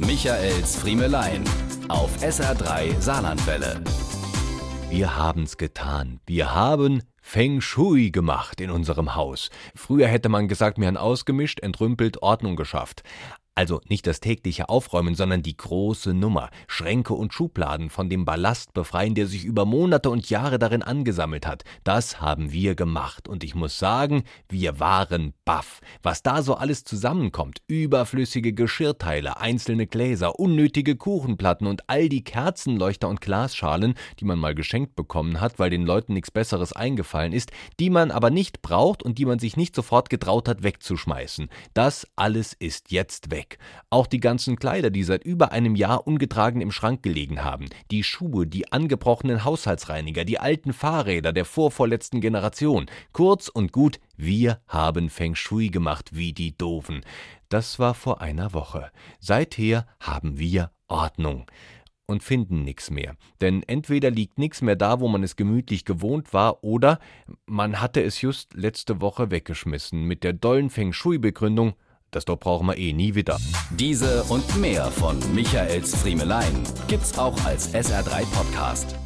Michaels Friemelein auf SR3 Saarlandwelle. Wir haben's getan. Wir haben Feng Shui gemacht in unserem Haus. Früher hätte man gesagt, wir haben ausgemischt, entrümpelt, Ordnung geschafft. Also nicht das tägliche Aufräumen, sondern die große Nummer. Schränke und Schubladen von dem Ballast befreien, der sich über Monate und Jahre darin angesammelt hat. Das haben wir gemacht. Und ich muss sagen, wir waren baff. Was da so alles zusammenkommt. Überflüssige Geschirrteile, einzelne Gläser, unnötige Kuchenplatten und all die Kerzenleuchter und Glasschalen, die man mal geschenkt bekommen hat, weil den Leuten nichts Besseres eingefallen ist, die man aber nicht braucht und die man sich nicht sofort getraut hat wegzuschmeißen. Das alles ist jetzt weg weg. Auch die ganzen Kleider, die seit über einem Jahr ungetragen im Schrank gelegen haben, die Schuhe, die angebrochenen Haushaltsreiniger, die alten Fahrräder der vorvorletzten Generation. Kurz und gut, wir haben Feng Shui gemacht wie die Doofen. Das war vor einer Woche. Seither haben wir Ordnung und finden nix mehr. Denn entweder liegt nix mehr da, wo man es gemütlich gewohnt war, oder man hatte es just letzte Woche weggeschmissen mit der dollen Feng Shui-Begründung, das dort brauchen wir eh nie wieder. Diese und mehr von Michaels Friemelein gibt's auch als SR3 Podcast.